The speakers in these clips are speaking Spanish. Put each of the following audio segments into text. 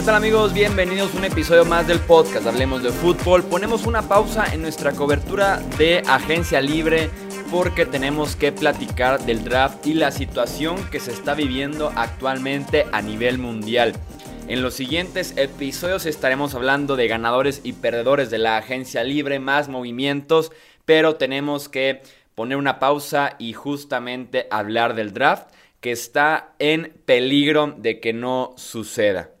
¿Qué tal amigos? Bienvenidos a un episodio más del podcast Hablemos de Fútbol. Ponemos una pausa en nuestra cobertura de agencia libre porque tenemos que platicar del draft y la situación que se está viviendo actualmente a nivel mundial. En los siguientes episodios estaremos hablando de ganadores y perdedores de la agencia libre, más movimientos, pero tenemos que poner una pausa y justamente hablar del draft que está en peligro de que no suceda.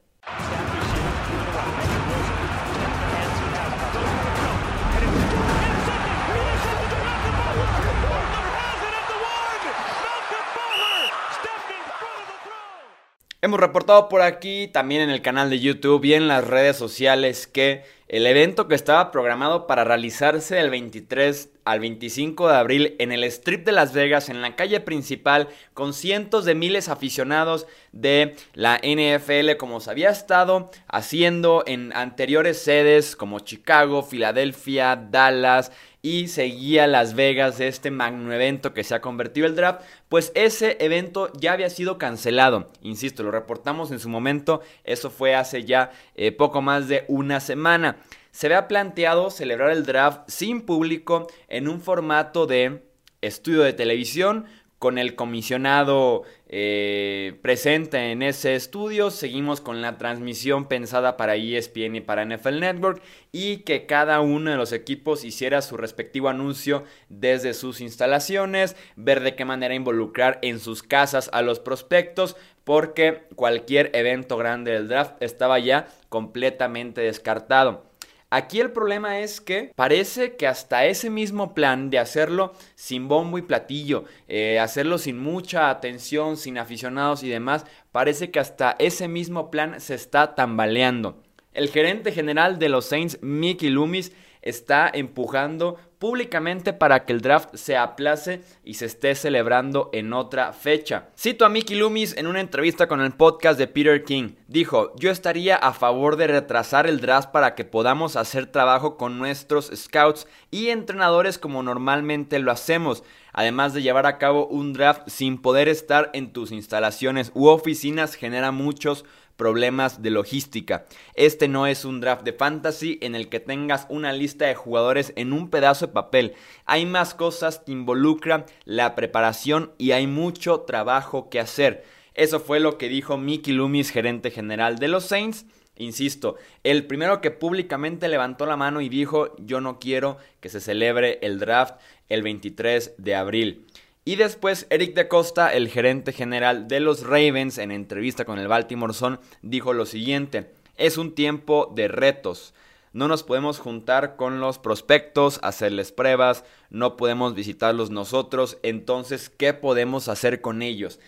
Hemos reportado por aquí, también en el canal de YouTube y en las redes sociales, que el evento que estaba programado para realizarse del 23 al 25 de abril en el Strip de Las Vegas, en la calle principal, con cientos de miles aficionados de la NFL, como se había estado haciendo en anteriores sedes como Chicago, Filadelfia, Dallas, y seguía Las Vegas, este magno evento que se ha convertido el draft, pues ese evento ya había sido cancelado. Insisto, lo reportamos en su momento, eso fue hace ya eh, poco más de una semana. Se había planteado celebrar el draft sin público en un formato de estudio de televisión con el comisionado eh, presente en ese estudio. Seguimos con la transmisión pensada para ESPN y para NFL Network y que cada uno de los equipos hiciera su respectivo anuncio desde sus instalaciones, ver de qué manera involucrar en sus casas a los prospectos, porque cualquier evento grande del draft estaba ya completamente descartado. Aquí el problema es que parece que hasta ese mismo plan de hacerlo sin bombo y platillo, eh, hacerlo sin mucha atención, sin aficionados y demás, parece que hasta ese mismo plan se está tambaleando. El gerente general de los Saints, Mickey Loomis, está empujando públicamente para que el draft se aplace y se esté celebrando en otra fecha. Cito a Mickey Loomis en una entrevista con el podcast de Peter King. Dijo, yo estaría a favor de retrasar el draft para que podamos hacer trabajo con nuestros scouts y entrenadores como normalmente lo hacemos, además de llevar a cabo un draft sin poder estar en tus instalaciones u oficinas genera muchos problemas de logística. Este no es un draft de fantasy en el que tengas una lista de jugadores en un pedazo de papel. Hay más cosas que involucran la preparación y hay mucho trabajo que hacer. Eso fue lo que dijo Mickey Loomis, gerente general de los Saints. Insisto, el primero que públicamente levantó la mano y dijo yo no quiero que se celebre el draft el 23 de abril. Y después Eric de Costa, el gerente general de los Ravens, en entrevista con el Baltimore Sun, dijo lo siguiente, es un tiempo de retos. No nos podemos juntar con los prospectos, hacerles pruebas, no podemos visitarlos nosotros, entonces, ¿qué podemos hacer con ellos?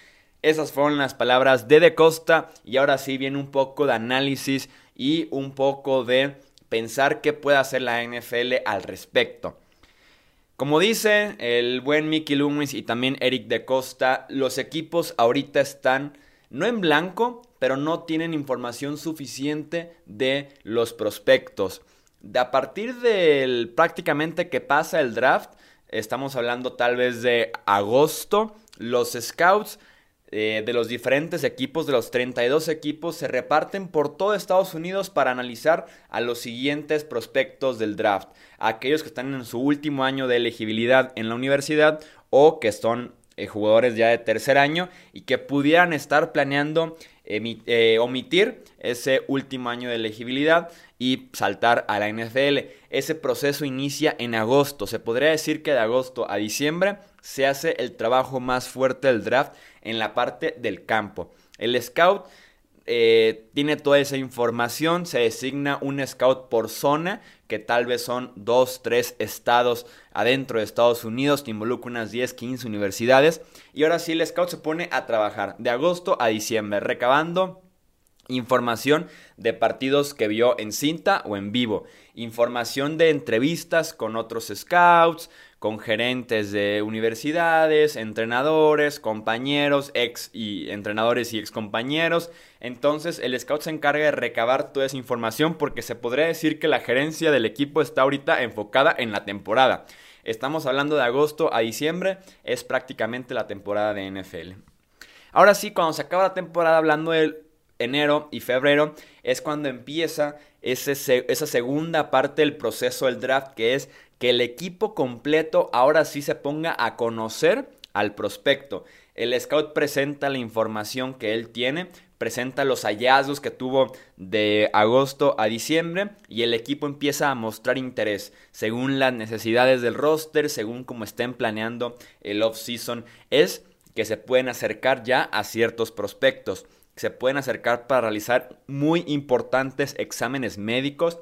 Esas fueron las palabras de De Costa y ahora sí viene un poco de análisis y un poco de pensar qué puede hacer la NFL al respecto. Como dice el buen Mickey Loomis y también Eric de Costa, los equipos ahorita están no en blanco, pero no tienen información suficiente de los prospectos. De a partir del prácticamente que pasa el draft, estamos hablando tal vez de agosto, los scouts eh, de los diferentes equipos, de los 32 equipos, se reparten por todo Estados Unidos para analizar a los siguientes prospectos del draft. Aquellos que están en su último año de elegibilidad en la universidad o que son eh, jugadores ya de tercer año y que pudieran estar planeando eh, omitir ese último año de elegibilidad y saltar a la NFL. Ese proceso inicia en agosto. Se podría decir que de agosto a diciembre se hace el trabajo más fuerte del draft en la parte del campo. El scout eh, tiene toda esa información, se designa un scout por zona, que tal vez son dos, tres estados adentro de Estados Unidos, que involucra unas 10, 15 universidades. Y ahora sí, el scout se pone a trabajar de agosto a diciembre, recabando información de partidos que vio en cinta o en vivo, información de entrevistas con otros scouts, con gerentes de universidades, entrenadores, compañeros, ex y entrenadores y ex compañeros. Entonces el scout se encarga de recabar toda esa información porque se podría decir que la gerencia del equipo está ahorita enfocada en la temporada. Estamos hablando de agosto a diciembre, es prácticamente la temporada de NFL. Ahora sí, cuando se acaba la temporada hablando del enero y febrero es cuando empieza ese, esa segunda parte del proceso del draft, que es que el equipo completo ahora sí se ponga a conocer al prospecto. El scout presenta la información que él tiene, presenta los hallazgos que tuvo de agosto a diciembre y el equipo empieza a mostrar interés según las necesidades del roster, según cómo estén planeando el off-season. Es que se pueden acercar ya a ciertos prospectos, se pueden acercar para realizar muy importantes exámenes médicos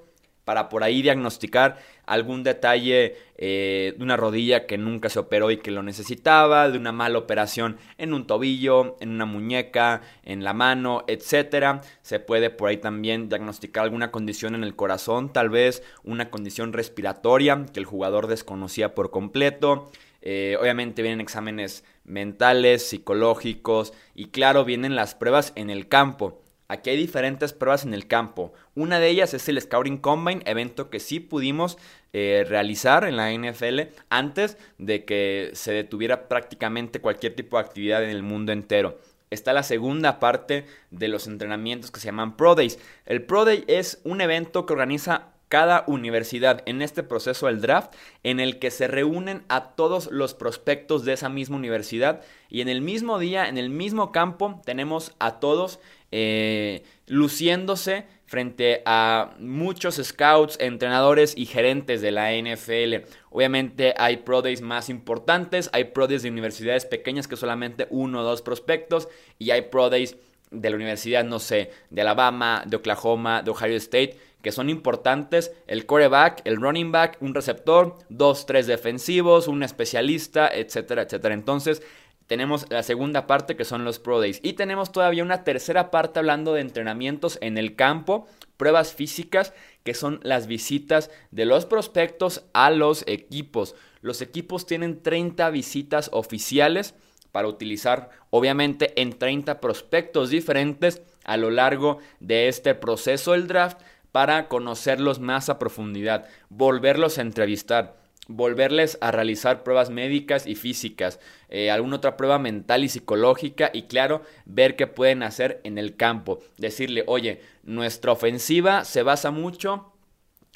para por ahí diagnosticar algún detalle eh, de una rodilla que nunca se operó y que lo necesitaba, de una mala operación en un tobillo, en una muñeca, en la mano, etc. Se puede por ahí también diagnosticar alguna condición en el corazón, tal vez una condición respiratoria que el jugador desconocía por completo. Eh, obviamente vienen exámenes mentales, psicológicos y claro, vienen las pruebas en el campo. Aquí hay diferentes pruebas en el campo. Una de ellas es el Scouting Combine, evento que sí pudimos eh, realizar en la NFL antes de que se detuviera prácticamente cualquier tipo de actividad en el mundo entero. Está la segunda parte de los entrenamientos que se llaman Pro Days. El Pro Day es un evento que organiza cada universidad en este proceso del draft en el que se reúnen a todos los prospectos de esa misma universidad y en el mismo día, en el mismo campo, tenemos a todos eh, luciéndose frente a muchos scouts, entrenadores y gerentes de la NFL. Obviamente hay Pro Days más importantes, hay Pro Days de universidades pequeñas que solamente uno o dos prospectos y hay Pro Days de la universidad, no sé, de Alabama, de Oklahoma, de Ohio State, que son importantes, el coreback, el running back, un receptor, dos, tres defensivos, un especialista, etcétera, etcétera. Entonces, tenemos la segunda parte que son los Pro Days. Y tenemos todavía una tercera parte hablando de entrenamientos en el campo, pruebas físicas, que son las visitas de los prospectos a los equipos. Los equipos tienen 30 visitas oficiales para utilizar, obviamente, en 30 prospectos diferentes a lo largo de este proceso del draft para conocerlos más a profundidad, volverlos a entrevistar volverles a realizar pruebas médicas y físicas, eh, alguna otra prueba mental y psicológica y claro, ver qué pueden hacer en el campo. Decirle, oye, nuestra ofensiva se basa mucho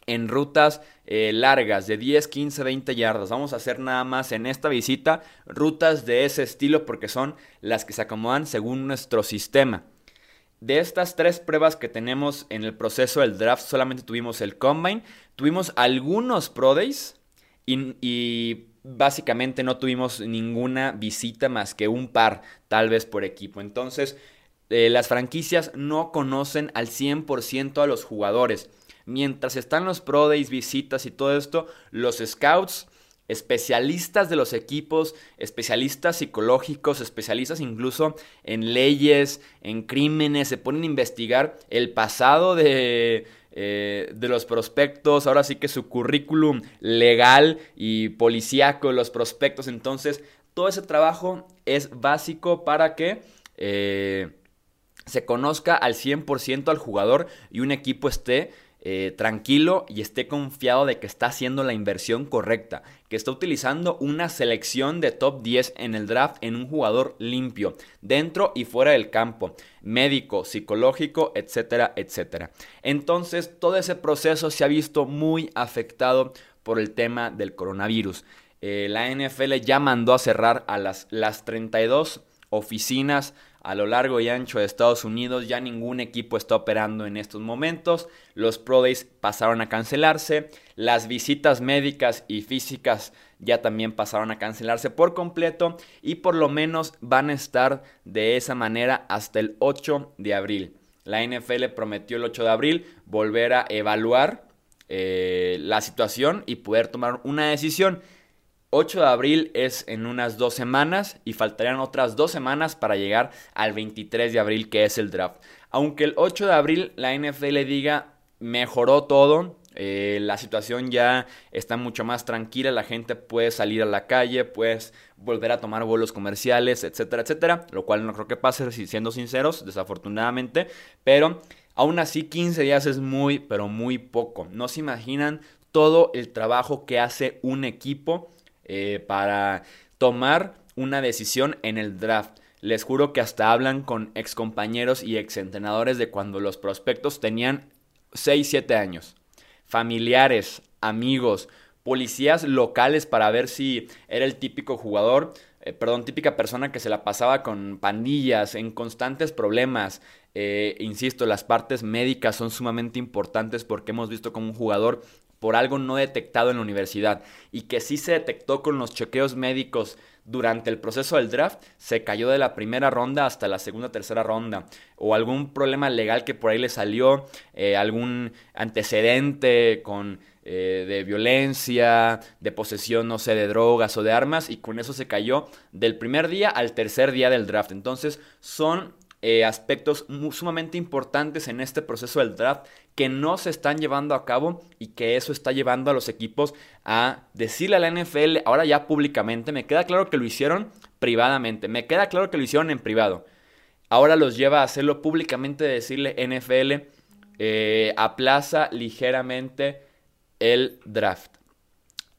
en rutas eh, largas de 10, 15, 20 yardas. Vamos a hacer nada más en esta visita rutas de ese estilo porque son las que se acomodan según nuestro sistema. De estas tres pruebas que tenemos en el proceso del draft, solamente tuvimos el combine, tuvimos algunos pro days, y, básicamente no tuvimos ninguna visita más que un par, tal vez por equipo. Entonces, eh, las franquicias no conocen al 100% a los jugadores. Mientras están los Pro Days, visitas y todo esto, los scouts, especialistas de los equipos, especialistas psicológicos, especialistas incluso en leyes, en crímenes, se ponen a investigar el pasado de eh, de los prospectos, ahora sí que su currículum legal y policíaco los prospectos. Entonces, todo ese trabajo es básico para que eh, se conozca al 100% al jugador y un equipo esté eh, tranquilo y esté confiado de que está haciendo la inversión correcta, que está utilizando una selección de top 10 en el draft en un jugador limpio, dentro y fuera del campo, médico, psicológico, etcétera, etcétera. Entonces todo ese proceso se ha visto muy afectado por el tema del coronavirus. Eh, la NFL ya mandó a cerrar a las, las 32 oficinas a lo largo y ancho de Estados Unidos. Ya ningún equipo está operando en estos momentos. Los Pro Days pasaron a cancelarse. Las visitas médicas y físicas ya también pasaron a cancelarse por completo. Y por lo menos van a estar de esa manera hasta el 8 de abril. La NFL prometió el 8 de abril volver a evaluar eh, la situación y poder tomar una decisión. 8 de abril es en unas dos semanas y faltarían otras dos semanas para llegar al 23 de abril que es el draft. Aunque el 8 de abril la NFL diga mejoró todo, eh, la situación ya está mucho más tranquila, la gente puede salir a la calle, puedes volver a tomar vuelos comerciales, etcétera, etcétera, lo cual no creo que pase, siendo sinceros, desafortunadamente, pero aún así 15 días es muy, pero muy poco. No se imaginan todo el trabajo que hace un equipo eh, para tomar una decisión en el draft. Les juro que hasta hablan con excompañeros y exentrenadores de cuando los prospectos tenían 6, 7 años. Familiares, amigos, policías locales para ver si era el típico jugador, eh, perdón, típica persona que se la pasaba con pandillas, en constantes problemas. Eh, insisto, las partes médicas son sumamente importantes porque hemos visto como un jugador por algo no detectado en la universidad y que sí se detectó con los chequeos médicos durante el proceso del draft, se cayó de la primera ronda hasta la segunda tercera ronda. O algún problema legal que por ahí le salió, eh, algún antecedente con eh, de violencia, de posesión, no sé, de drogas o de armas, y con eso se cayó del primer día al tercer día del draft. Entonces, son eh, aspectos sumamente importantes en este proceso del draft que no se están llevando a cabo y que eso está llevando a los equipos a decirle a la NFL, ahora ya públicamente, me queda claro que lo hicieron privadamente, me queda claro que lo hicieron en privado. Ahora los lleva a hacerlo públicamente, decirle NFL, eh, aplaza ligeramente el draft.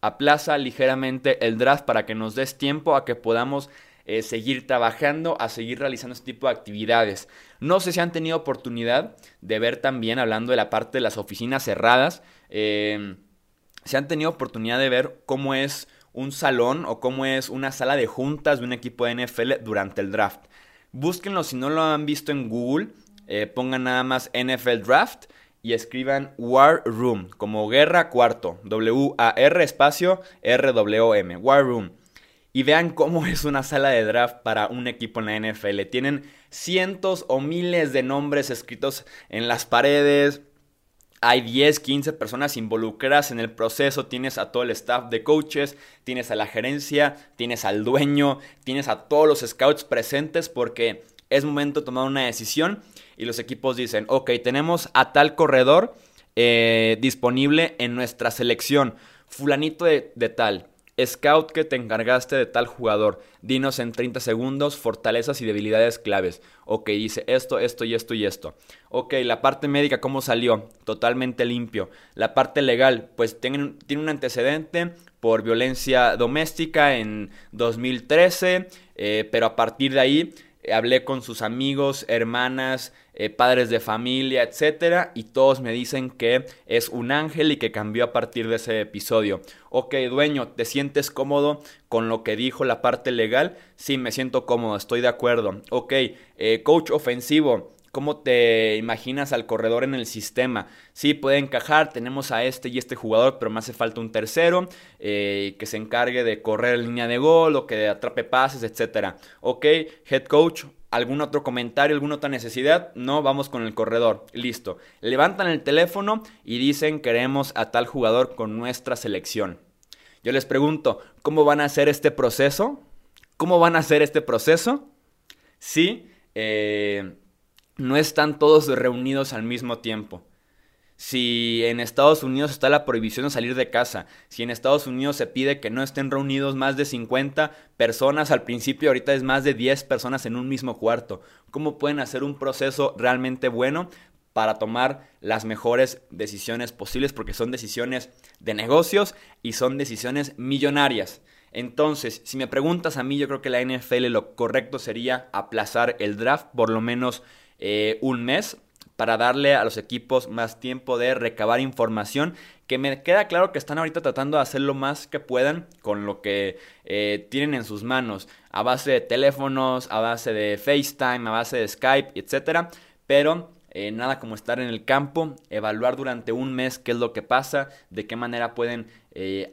Aplaza ligeramente el draft para que nos des tiempo a que podamos eh, seguir trabajando, a seguir realizando este tipo de actividades. No sé si han tenido oportunidad de ver también, hablando de la parte de las oficinas cerradas, eh, si han tenido oportunidad de ver cómo es un salón o cómo es una sala de juntas de un equipo de NFL durante el draft. Búsquenlo si no lo han visto en Google, eh, pongan nada más NFL Draft y escriban War Room, como guerra cuarto, W-A-R espacio R-W-M, War Room y vean cómo es una sala de draft para un equipo en la NFL. Tienen cientos o miles de nombres escritos en las paredes. Hay 10, 15 personas involucradas en el proceso. Tienes a todo el staff de coaches, tienes a la gerencia, tienes al dueño, tienes a todos los scouts presentes porque es momento de tomar una decisión y los equipos dicen, ok, tenemos a tal corredor eh, disponible en nuestra selección, fulanito de, de tal Scout que te encargaste de tal jugador. Dinos en 30 segundos fortalezas y debilidades claves. Ok, dice esto, esto y esto y esto. Ok, la parte médica, ¿cómo salió? Totalmente limpio. La parte legal, pues tiene, un antecedente por violencia doméstica en 2013, eh, pero a partir de ahí eh, hablé con sus amigos, hermanas, eh, padres de familia, etcétera, y todos me dicen que es un ángel y que cambió a partir de ese episodio. Ok, dueño, ¿te sientes cómodo con lo que dijo la parte legal? Sí, me siento cómodo, estoy de acuerdo. Ok, eh, coach ofensivo. ¿Cómo te imaginas al corredor en el sistema? Sí, puede encajar, tenemos a este y este jugador, pero me hace falta un tercero eh, que se encargue de correr línea de gol o que atrape pases, etc. Ok, head coach, ¿Algún otro comentario, alguna otra necesidad? No, vamos con el corredor. Listo. Levantan el teléfono y dicen queremos a tal jugador con nuestra selección. Yo les pregunto, ¿cómo van a hacer este proceso? ¿Cómo van a hacer este proceso? Sí, eh, no están todos reunidos al mismo tiempo. Si en Estados Unidos está la prohibición de salir de casa, si en Estados Unidos se pide que no estén reunidos más de 50 personas, al principio ahorita es más de 10 personas en un mismo cuarto, ¿cómo pueden hacer un proceso realmente bueno para tomar las mejores decisiones posibles? Porque son decisiones de negocios y son decisiones millonarias. Entonces, si me preguntas a mí, yo creo que la NFL lo correcto sería aplazar el draft por lo menos eh, un mes para darle a los equipos más tiempo de recabar información que me queda claro que están ahorita tratando de hacer lo más que puedan con lo que eh, tienen en sus manos, a base de teléfonos, a base de FaceTime, a base de Skype, etc. Pero eh, nada como estar en el campo, evaluar durante un mes qué es lo que pasa, de qué manera pueden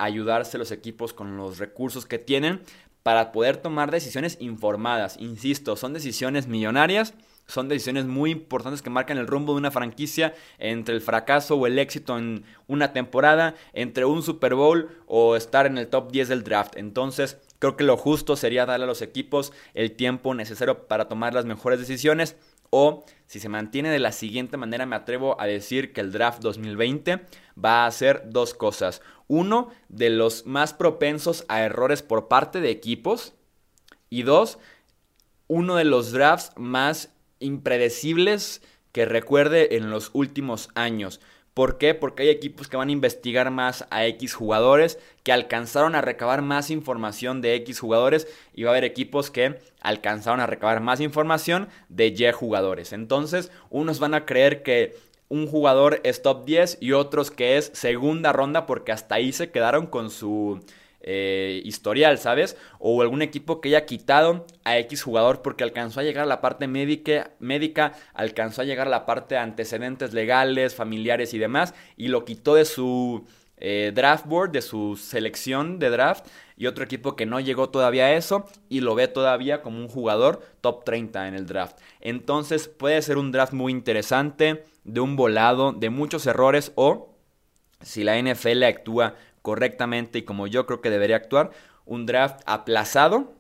ayudarse los equipos con los recursos que tienen para poder tomar decisiones informadas. Insisto, son decisiones millonarias son decisiones muy importantes que marcan el rumbo de una franquicia entre el fracaso o el éxito en una temporada, entre un Super Bowl o estar en el top 10 del draft. Entonces, creo que lo justo sería darle a los equipos el tiempo necesario para tomar las mejores decisiones. O si se mantiene de la siguiente manera, me atrevo a decir que el draft 2020 va a hacer dos cosas. Uno, de los más propensos a errores por parte de equipos. Y dos, uno de los drafts más impredecibles que recuerde en los últimos años. ¿Por qué? Porque hay equipos que van a investigar más a X jugadores, que alcanzaron a recabar más información de X jugadores, y va a haber equipos que alcanzaron a recabar más información de Y jugadores. Entonces, unos van a creer que un jugador es top 10 y otros que es segunda ronda porque hasta ahí se quedaron con su eh, historial, ¿sabes? O algún equipo que haya quitado a X jugador porque alcanzó a llegar a la parte médica, médica, alcanzó a llegar a la parte de antecedentes legales, familiares y demás, y lo quitó de su eh, draft board, de su selección de draft, y otro equipo que no llegó todavía a eso y lo ve todavía como un jugador top 30 en el draft. Entonces puede ser un draft muy interesante, de un volado, de muchos errores o si la NFL actúa correctamente y como yo creo que debería actuar, un draft aplazado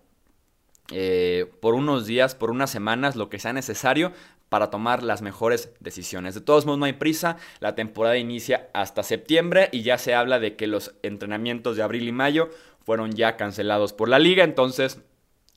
eh, por unos días, por unas semanas, lo que sea necesario para tomar las mejores decisiones. De todos modos, no hay prisa, la temporada inicia hasta septiembre y ya se habla de que los entrenamientos de abril y mayo fueron ya cancelados por la liga, entonces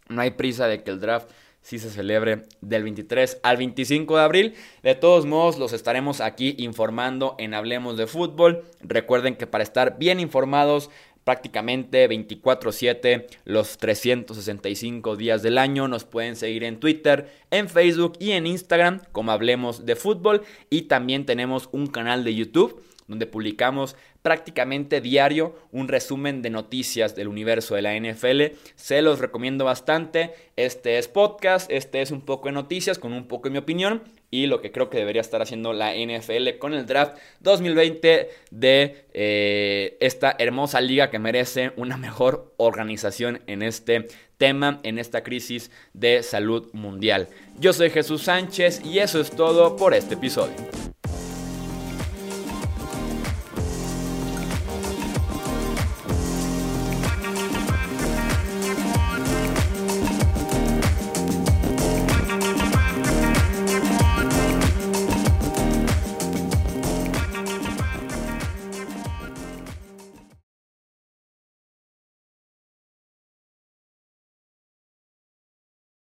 no hay prisa de que el draft sí se celebre del 23 al 25 de abril. De todos modos, los estaremos aquí informando en Hablemos de Fútbol. Recuerden que para estar bien informados prácticamente 24/7 los 365 días del año. Nos pueden seguir en Twitter, en Facebook y en Instagram como Hablemos de Fútbol. Y también tenemos un canal de YouTube donde publicamos prácticamente diario un resumen de noticias del universo de la NFL. Se los recomiendo bastante. Este es podcast, este es un poco de noticias con un poco de mi opinión y lo que creo que debería estar haciendo la NFL con el draft 2020 de eh, esta hermosa liga que merece una mejor organización en este tema, en esta crisis de salud mundial. Yo soy Jesús Sánchez y eso es todo por este episodio.